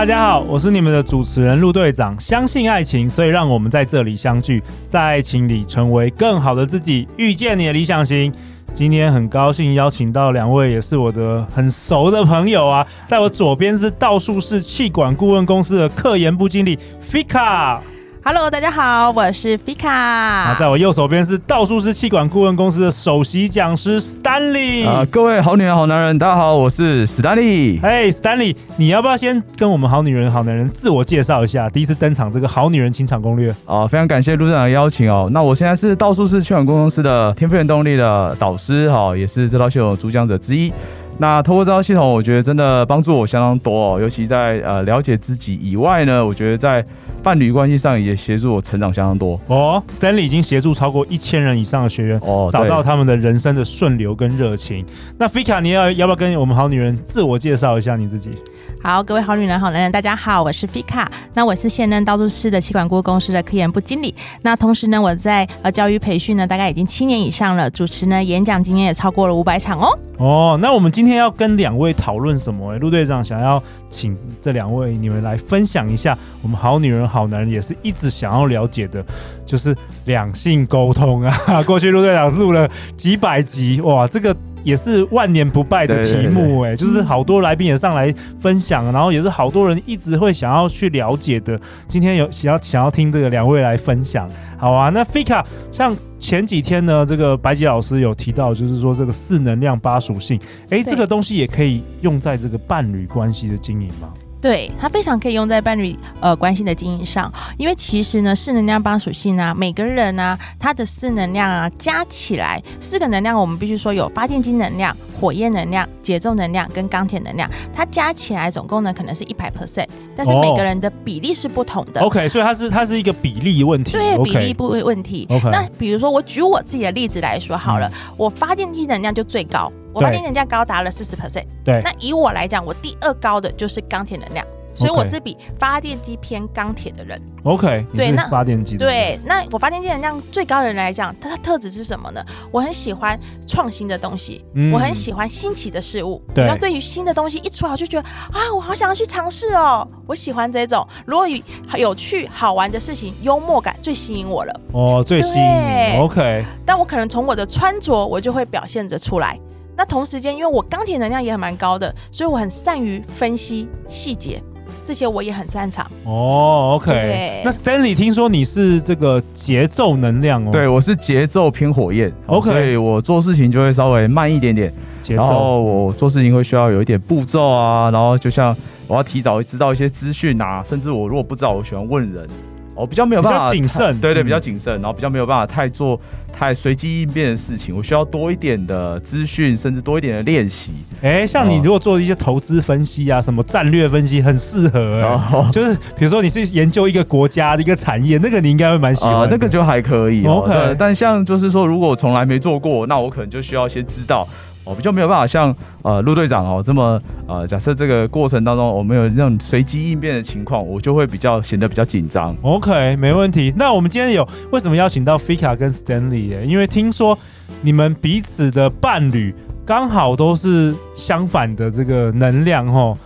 大家好，我是你们的主持人陆队长。相信爱情，所以让我们在这里相聚，在爱情里成为更好的自己，遇见你的理想型。今天很高兴邀请到两位，也是我的很熟的朋友啊。在我左边是道术士气管顾问公司的客研部经理 Fika。Hello，大家好，我是 Fika。在我右手边是道术士气管顾问公司的首席讲师 Stanley。啊，各位好女人、好男人，大家好，我是 Stanley。嘿，Stanley，你要不要先跟我们好女人、好男人自我介绍一下？第一次登场这个好女人情场攻略。啊，非常感谢陆队长的邀请哦。那我现在是道术士气管顾问公司的天赋源动力的导师，哈，也是这套系统的主讲者之一。那透过这套系统，我觉得真的帮助我相当多哦，尤其在呃了解自己以外呢，我觉得在伴侣关系上也协助我成长相当多哦。Stanley 已经协助超过一千人以上的学员哦，找到他们的人生的顺流跟热情。那 Fika，你要要不要跟我们好女人自我介绍一下你自己？好，各位好女人、好男人，大家好，我是 Fika。那我是现任道术士的气管顾问公司的科研部经理。那同时呢，我在呃教育培训呢，大概已经七年以上了，主持呢演讲经验也超过了五百场哦。哦，那我们今天要跟两位讨论什么？陆队长想要请这两位你们来分享一下，我们好女人、好男人也是一直想要了解的，就是两性沟通啊。过去陆队长录了几百集，哇，这个。也是万年不败的题目哎，就是好多来宾也上来分享，然后也是好多人一直会想要去了解的。今天有想要想要听这个两位来分享，好啊。那 Fika 像前几天呢，这个白吉老师有提到，就是说这个四能量八属性，哎，这个东西也可以用在这个伴侣关系的经营吗？对，它非常可以用在伴侣呃关系的经营上，因为其实呢，四能量八属性啊，每个人啊，他的四能量啊加起来，四个能量我们必须说有发电机能量、火焰能量、节奏能量跟钢铁能量，它加起来总共呢可能是一百 percent，但是每个人的比例是不同的。Oh, OK，所以它是它是一个比例问题。对，比例不问题。OK，那比如说我举我自己的例子来说好了，嗯、我发电机能量就最高。我发电能量高达了四十 percent，对。那以我来讲，我第二高的就是钢铁能量，所以我是比发电机偏钢铁的人。OK，对，那发电机对，那我发电机能量最高的人来讲，它的特质是什么呢？我很喜欢创新的东西，嗯、我很喜欢新奇的事物。对，然后对于新的东西一出来，我就觉得啊，我好想要去尝试哦。我喜欢这种，如果有趣好玩的事情，幽默感最吸引我了。哦，最吸引你。OK，但我可能从我的穿着，我就会表现着出来。那同时间，因为我钢铁能量也很蛮高的，所以我很善于分析细节，这些我也很擅长。哦，OK。那 Stanley，听说你是这个节奏能量哦？对，我是节奏偏火焰，OK。所以我做事情就会稍微慢一点点，节奏。然后我做事情会需要有一点步骤啊，然后就像我要提早知道一些资讯啊，甚至我如果不知道，我喜欢问人。我比较没有办法，谨慎，对对，比较谨慎，然后比较没有办法太做太随机应变的事情。我需要多一点的资讯，甚至多一点的练习。哎，像你如果做一些投资分析啊，什么战略分析，很适合。就是比如说你是研究一个国家的一个产业，那个你应该会蛮喜欢。那个就还可以。OK，但像就是说，如果我从来没做过，那我可能就需要先知道。我比较没有办法像呃陆队长哦这么呃假设这个过程当中我们有这种随机应变的情况，我就会比较显得比较紧张。OK，没问题。那我们今天有为什么邀请到 Fika 跟 Stanley？因为听说你们彼此的伴侣刚好都是相反的这个能量哦。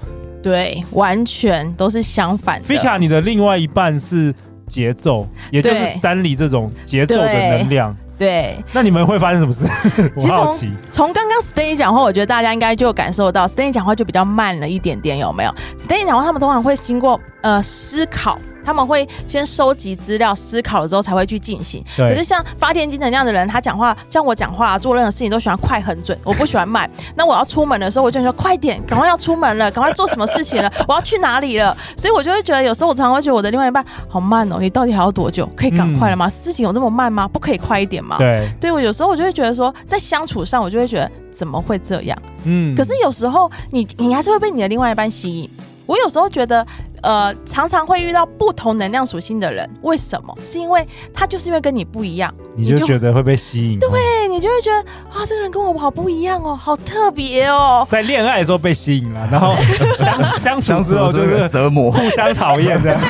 对，完全都是相反的。Fika，你的另外一半是节奏，也就是 Stanley 这种节奏的能量。对，那你们会发生什么事？其实从刚刚 Stanley 讲话，我觉得大家应该就感受到 Stanley 讲话就比较慢了一点点，有没有？Stanley 讲话，他们通常会经过呃思考。他们会先收集资料，思考了之后才会去进行。对可是像发电机那样的人，他讲话像我讲话，做任何事情都喜欢快很准，我不喜欢慢。那我要出门的时候，我就说快点，赶快要出门了，赶快做什么事情了，我要去哪里了？所以我就会觉得，有时候我常常会觉得我的另外一半好慢哦，你到底还要多久？可以赶快了吗？嗯、事情有这么慢吗？不可以快一点吗？对，对我有时候我就会觉得说，在相处上，我就会觉得怎么会这样？嗯，可是有时候你你还是会被你的另外一半吸引。我有时候觉得，呃，常常会遇到不同能量属性的人，为什么？是因为他就是因为跟你不一样，你就觉得会被吸引。对，你就会觉得啊，这个人跟我好不一样哦，好特别哦。在恋爱的时候被吸引了，然后 相相处之后就是折磨，互相讨厌这样。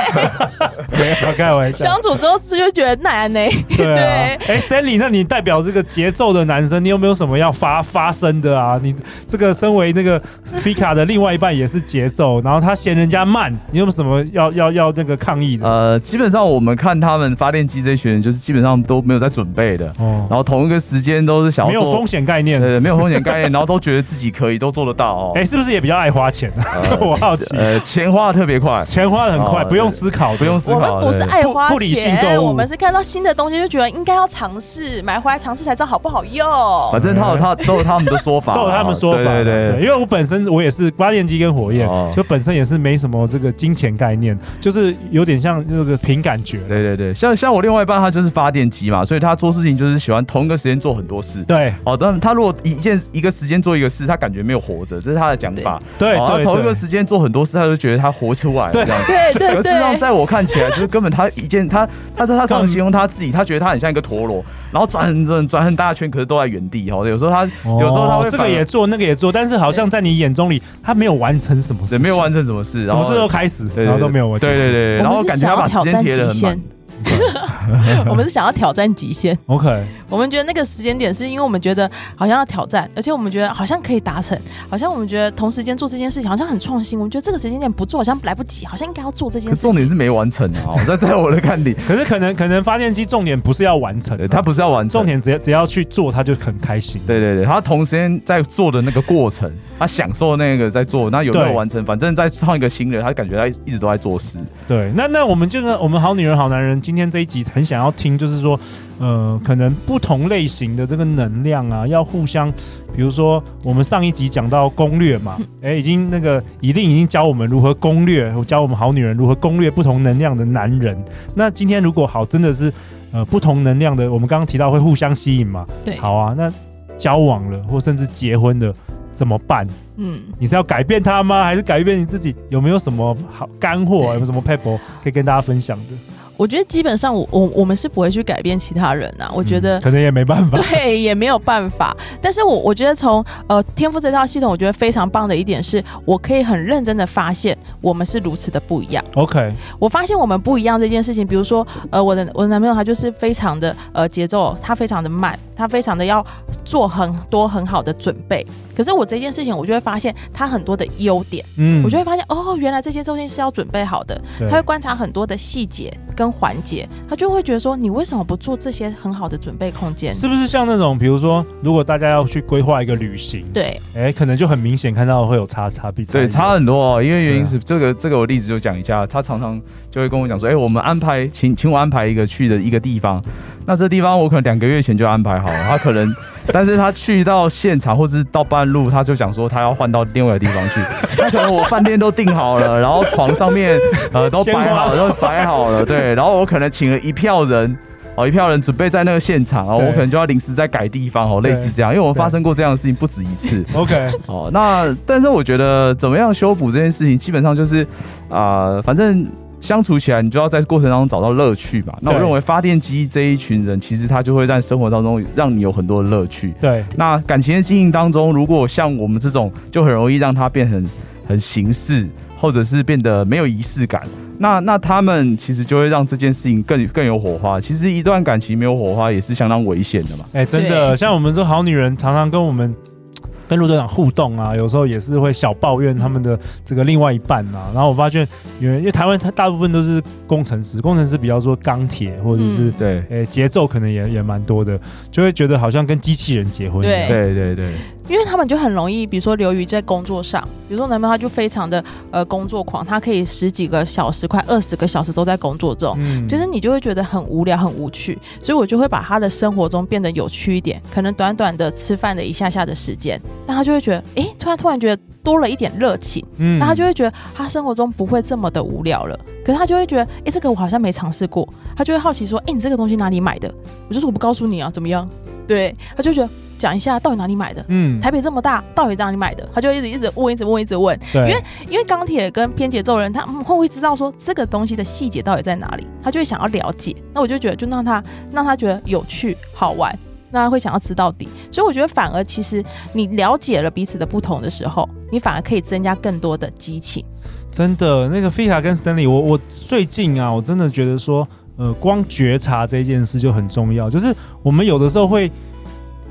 没有开玩笑。相处之后就觉得难呢。对啊。哎，Stanley，那你代表这个节奏的男生，你有没有什么要发发声的啊？你这个身为那个 Fika 的另外一半也是节奏，然后他嫌人家慢，你有没有什么要要要那个抗议的？呃，基本上我们看他们发电机这群人，就是基本上都没有在准备的。哦。然后同一个时间都是想要，没有风险概念，对，没有风险概念，然后都觉得自己可以，都做得到哦。哎，是不是也比较爱花钱？我好奇。呃，钱花的特别快，钱花的很快，不用思考，不用思考。我们不是爱花钱，不理性购物，我们是看到新的东西就觉得应该要尝试，买回来尝试才知道好不好用。反正他有他都有他们的说法，都有他们说法。对对对，因为我本身我也是发电机跟火焰，就本身也是没什么这个金钱概念，就是有点像这个凭感觉。对对对，像像我另外一半他就是发电机嘛，所以他做事情就是喜欢同一个时间做很多事。对，哦，但他如果一件一个时间做一个事，他感觉没有活着，这是他的讲法。对，他，同一个时间做很多事，他就觉得他活出来了。对，对对对。事实上，在我看起来，就是根本他一件他他他常常形容他自己，他觉得他很像一个陀螺，然后转很转转很大圈，可是都在原地。哦，有时候他有时候他会这个也做，那个也做，但是好像在你眼中里，他没有完成什么事，没有完成什么事，什么事都开始，然后都没有完成。对对对，然后感觉他把时间贴得很满。我们是想要挑战极限。OK，我们觉得那个时间点是因为我们觉得好像要挑战，而且我们觉得好像可以达成，好像我们觉得同时间做这件事情好像很创新。我们觉得这个时间点不做好像来不及，好像应该要做这件事情。重点是没完成啊！在在我的看里，可是可能可能发电机重点不是要完成，他不是要完成，重点只要只要去做，他就很开心。对对对，他同时间在做的那个过程，他享受那个在做，那有没有完成？反正在创一个新的，他感觉他一直都在做事。对，那那我们这个我们好女人好男人今天这一集很想。想要听，就是说，呃，可能不同类型的这个能量啊，要互相，比如说，我们上一集讲到攻略嘛，哎、欸，已经那个一定已经教我们如何攻略，教我们好女人如何攻略不同能量的男人。那今天如果好，真的是呃不同能量的，我们刚刚提到会互相吸引嘛？对，好啊。那交往了或甚至结婚了怎么办？嗯，你是要改变他吗？还是改变你自己？有没有什么好干货？有没有什么撇步可以跟大家分享的？我觉得基本上我我我们是不会去改变其他人呐、啊，我觉得、嗯、可能也没办法，对，也没有办法。但是我我觉得从呃天赋这套系统，我觉得非常棒的一点是，我可以很认真的发现我们是如此的不一样。OK，我发现我们不一样这件事情，比如说呃我的我的男朋友他就是非常的呃节奏，他非常的慢，他非常的要做很多很好的准备。可是我这件事情，我就会发现他很多的优点，嗯，我就会发现哦，原来这些东西是要准备好的。他会观察很多的细节跟环节，他就会觉得说，你为什么不做这些很好的准备空间？是不是像那种，比如说，如果大家要去规划一个旅行，对，哎、欸，可能就很明显看到会有差差别，对，差很多哦。因为原因是这个，这个我例子就讲一下，他常常就会跟我讲说，哎、欸，我们安排，请请我安排一个去的一个地方，那这地方我可能两个月前就安排好了，他可能。但是他去到现场或是到半路，他就讲说他要换到另外一个地方去。那可能我饭店都订好了，然后床上面呃都摆好了，都摆好了，对。然后我可能请了一票人，哦，一票人准备在那个现场，哦，我可能就要临时再改地方，哦，类似这样。因为我们发生过这样的事情不止一次。OK，哦，那但是我觉得怎么样修补这件事情，基本上就是啊、呃，反正。相处起来，你就要在过程当中找到乐趣嘛。那我认为发电机这一群人，其实他就会在生活当中让你有很多的乐趣。对。那感情的经营当中，如果像我们这种，就很容易让它变成很形式，或者是变得没有仪式感。那那他们其实就会让这件事情更更有火花。其实一段感情没有火花也是相当危险的嘛。哎，真的，像我们这好女人常常跟我们。跟陆队长互动啊，有时候也是会小抱怨他们的这个另外一半啊。然后我发现，因为因为台湾它大部分都是工程师，工程师比较说钢铁或者是、嗯、对，诶节奏可能也也蛮多的，就会觉得好像跟机器人结婚一样。对对对。因为他们就很容易，比如说流于在工作上，比如说男朋友他就非常的呃工作狂，他可以十几个小时、快二十个小时都在工作中，嗯，其实你就会觉得很无聊、很无趣，所以我就会把他的生活中变得有趣一点，可能短短的吃饭的一下下的时间，那他就会觉得，哎，突然突然觉得多了一点热情，嗯，那他就会觉得他生活中不会这么的无聊了，可是他就会觉得，哎，这个我好像没尝试过，他就会好奇说，哎，你这个东西哪里买的？我就说我不告诉你啊，怎么样？对，他就觉得。讲一下到底哪里买的？嗯，台北这么大，到底哪里买的？他就一直一直问，一直问，一直问。对，因为因为钢铁跟偏节奏人，他会不会知道说这个东西的细节到底在哪里？他就会想要了解。那我就觉得，就让他让他觉得有趣好玩。那会想要知到底。所以我觉得反而其实你了解了彼此的不同的时候，你反而可以增加更多的激情。真的，那个 Fika 跟 Stanley，我我最近啊，我真的觉得说，呃，光觉察这件事就很重要。就是我们有的时候会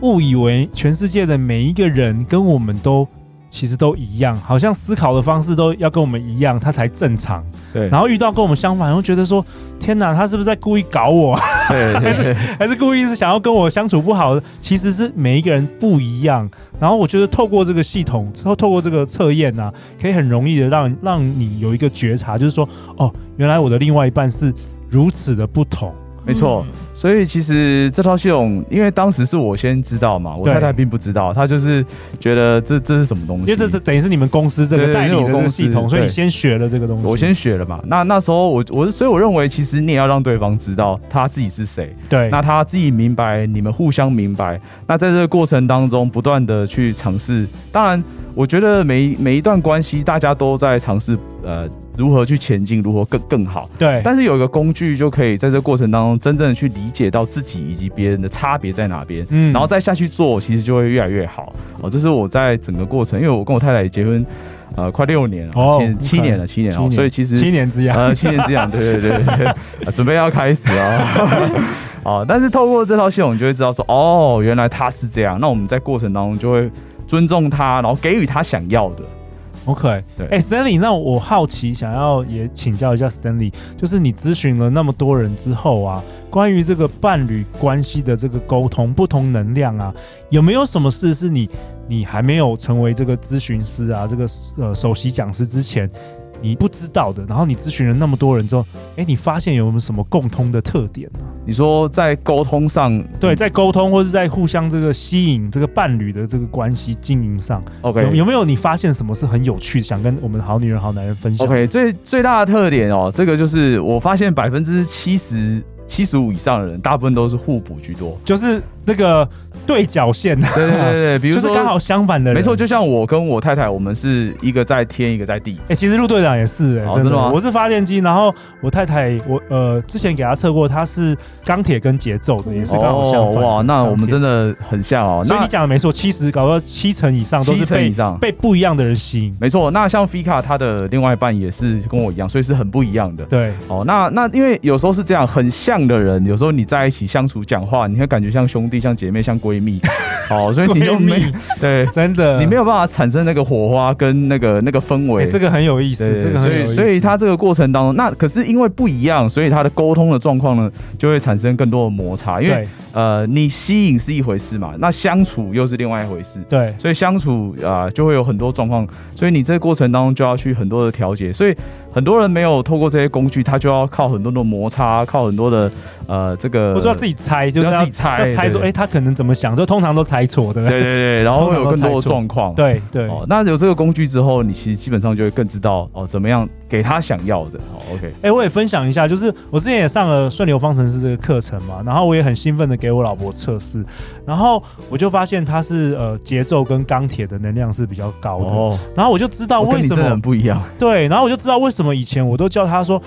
误以为全世界的每一个人跟我们都。其实都一样，好像思考的方式都要跟我们一样，他才正常。对，然后遇到跟我们相反，会觉得说：天哪，他是不是在故意搞我？对，对，对，还是 还是故意是想要跟我相处不好？其实是每一个人不一样。然后我觉得透过这个系统，之后透过这个测验啊，可以很容易的让让你有一个觉察，就是说：哦，原来我的另外一半是如此的不同。没错，所以其实这套系统，因为当时是我先知道嘛，我太太并不知道，她就是觉得这这是什么东西，因为这是等于是你们公司这个代理的这个系统，所以你先学了这个东西。我先学了嘛，那那时候我我所以我认为，其实你也要让对方知道他自己是谁，对，那他自己明白，你们互相明白，那在这个过程当中不断的去尝试，当然。我觉得每每一段关系，大家都在尝试，呃，如何去前进，如何更更好。对。但是有一个工具，就可以在这个过程当中，真正的去理解到自己以及别人的差别在哪边。嗯。然后再下去做，其实就会越来越好。哦，这是我在整个过程，因为我跟我太太也结婚，呃，快六年了，哦，七年了，七年了，所以其实七年之痒，呃，七年之痒，对对对对，准备要开始哦。哦，但是透过这套系统，你就会知道说，哦，原来他是这样。那我们在过程当中就会。尊重他，然后给予他想要的。OK，对。哎、欸，Stanley，那我好奇，想要也请教一下 Stanley，就是你咨询了那么多人之后啊，关于这个伴侣关系的这个沟通，不同能量啊，有没有什么事是你你还没有成为这个咨询师啊，这个呃首席讲师之前？你不知道的，然后你咨询了那么多人之后，哎，你发现有没有什么共通的特点呢？你说在沟通上，对，在沟通或是在互相这个吸引这个伴侣的这个关系经营上，OK，有，有没有你发现什么是很有趣，想跟我们好女人好男人分享？OK，最最大的特点哦，这个就是我发现百分之七十。七十五以上的人，大部分都是互补居多，就是那个对角线。对对对对，比如说就是刚好相反的人。没错，就像我跟我太太，我们是一个在天，一个在地。哎、欸，其实陆队长也是哎、欸，真的吗？我是发电机，然后我太太，我呃之前给她测过，她是钢铁跟节奏的，也是刚好相反。哇，那我们真的很像哦。所以你讲的没错，七十搞到七成以上都是被以上被不一样的人吸引。没错，那像 Fika 他的另外一半也是跟我一样，所以是很不一样的。对，哦，那那因为有时候是这样，很像的人，有时候你。在一起相处讲话，你会感觉像兄弟、像姐妹、像闺蜜，好，所以你就没对，真的，你没有办法产生那个火花跟那个那个氛围，欸，这个很有意思，这个很。所以，所以他这个过程当中，那可是因为不一样，所以他的沟通的状况呢，就会产生更多的摩擦。因为呃，你吸引是一回事嘛，那相处又是另外一回事。对，所以相处啊，呃，就会有很多状况，所以你这个过程当中就要去很多的调节。所以很多人没有透过这些工具，他就要靠很多的摩擦，靠很多的呃这个。不知道自己猜，就是要，要自己猜，猜说，哎、欸，他可能怎么想，就通常都猜错，对不对？对对对，然后会有更多的状况。对对、哦，那有这个工具之后，你其实基本上就会更知道哦，怎么样给他想要的。好，OK。哎、欸，我也分享一下，就是我之前也上了顺流方程式这个课程嘛，然后我也很兴奋的给我老婆测试，然后我就发现他是呃节奏跟钢铁的能量是比较高的，哦、然后我就知道为什么很不一样。对，然后我就知道为什么以前我都叫他说。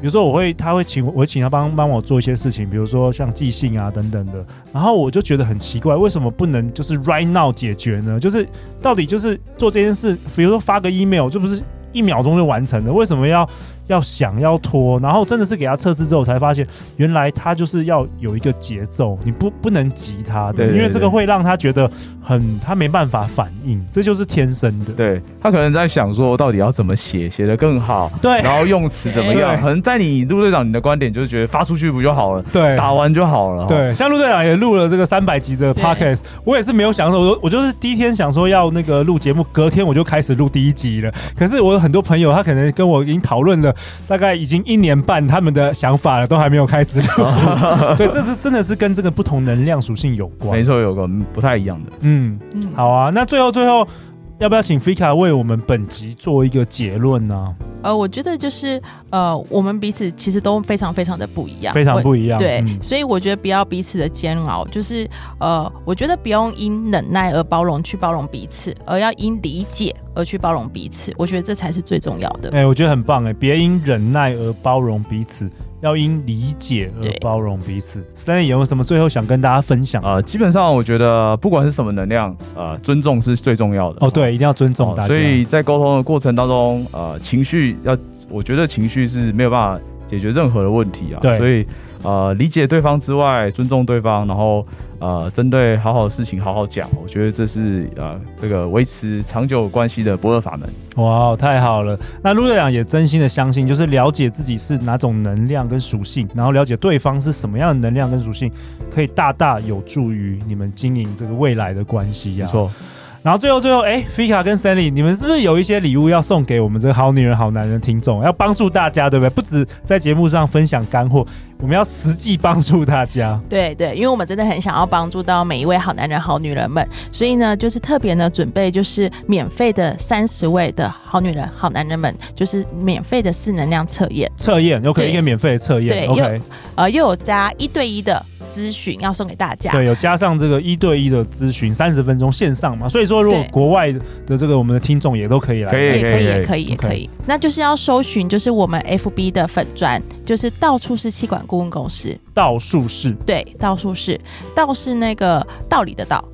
比如说，我会，他会请我，请他帮帮我做一些事情，比如说像寄信啊等等的。然后我就觉得很奇怪，为什么不能就是 right now 解决呢？就是到底就是做这件事，比如说发个 email，就不是一秒钟就完成的？为什么要？要想要拖，然后真的是给他测试之后才发现，原来他就是要有一个节奏，你不不能急他的，对对对，因为这个会让他觉得很他没办法反应，这就是天生的。对，他可能在想说，到底要怎么写，写得更好，对，然后用词怎么样？可能在你陆队长你的观点就是觉得发出去不就好了？对，打完就好了。对，像陆队长也录了这个三百集的 podcast，我也是没有想说，我我就是第一天想说要那个录节目，隔天我就开始录第一集了。可是我有很多朋友，他可能跟我已经讨论了。大概已经一年半，他们的想法了，都还没有开始，所以这是真的是跟这个不同能量属性有关。没错，有个不太一样的。嗯嗯，好啊，那最后最后。要不要请 Fika 为我们本集做一个结论呢？呃，我觉得就是呃，我们彼此其实都非常非常的不一样，非常不一样。对，嗯、所以我觉得不要彼此的煎熬，就是呃，我觉得不用因忍耐而包容去包容彼此，而要因理解而去包容彼此。我觉得这才是最重要的。哎、欸，我觉得很棒哎，别因忍耐而包容彼此。要因理解而包容彼此。Stanley 有没有什么最后想跟大家分享？呃，基本上我觉得不管是什么能量，呃，尊重是最重要的。哦，对，一定要尊重大家。所以在沟通的过程当中，呃，情绪要，我觉得情绪是没有办法解决任何的问题啊。对，所以。呃，理解对方之外，尊重对方，然后呃，针对好好的事情好好讲，我觉得这是呃，这个维持长久关系的不二法门。哇，太好了！那陆队长也真心的相信，就是了解自己是哪种能量跟属性，然后了解对方是什么样的能量跟属性，可以大大有助于你们经营这个未来的关系呀、啊。没错。然后最后最后，哎，Fika 跟 Stanley，你们是不是有一些礼物要送给我们这个好女人好男人听众，要帮助大家，对不对？不止在节目上分享干货，我们要实际帮助大家。对对，因为我们真的很想要帮助到每一位好男人好女人们，所以呢，就是特别呢准备就是免费的三十位的好女人好男人们，就是免费的四能量测验。测验，OK，一个免费的测验，对，OK，呃，又有加一对一的。咨询要送给大家，对，有加上这个一对一的咨询，三十分钟线上嘛，所以说如果国外的这个我们的听众也都可以来，可以，可以，也可以，也可以，那就是要搜寻，就是我们 FB 的粉砖，就是到处是气管顾问公司，道术是，对，道术是，道是那个道理的道，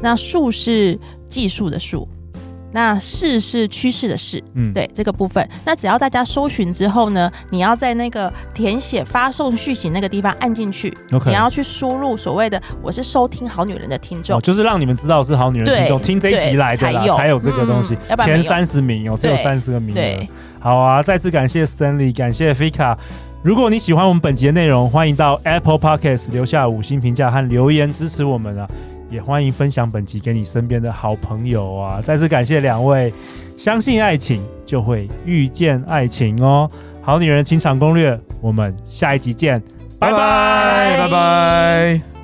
那术是技术的术。那势是趋势的势，嗯，对这个部分，那只要大家搜寻之后呢，你要在那个填写发送讯息那个地方按进去，OK，你要去输入所谓的我是收听好女人的听众，哦，就是让你们知道是好女人听众，听这一集来的啦，才有，才有这个东西，嗯、前三十名哦，只有三十个名额。好啊，再次感谢 Stanley，感谢 Fika。如果你喜欢我们本集的内容，欢迎到 Apple Podcast 留下五星评价和留言支持我们啊。也欢迎分享本集给你身边的好朋友啊！再次感谢两位，相信爱情就会遇见爱情哦。好女人情场攻略，我们下一集见，拜拜拜拜。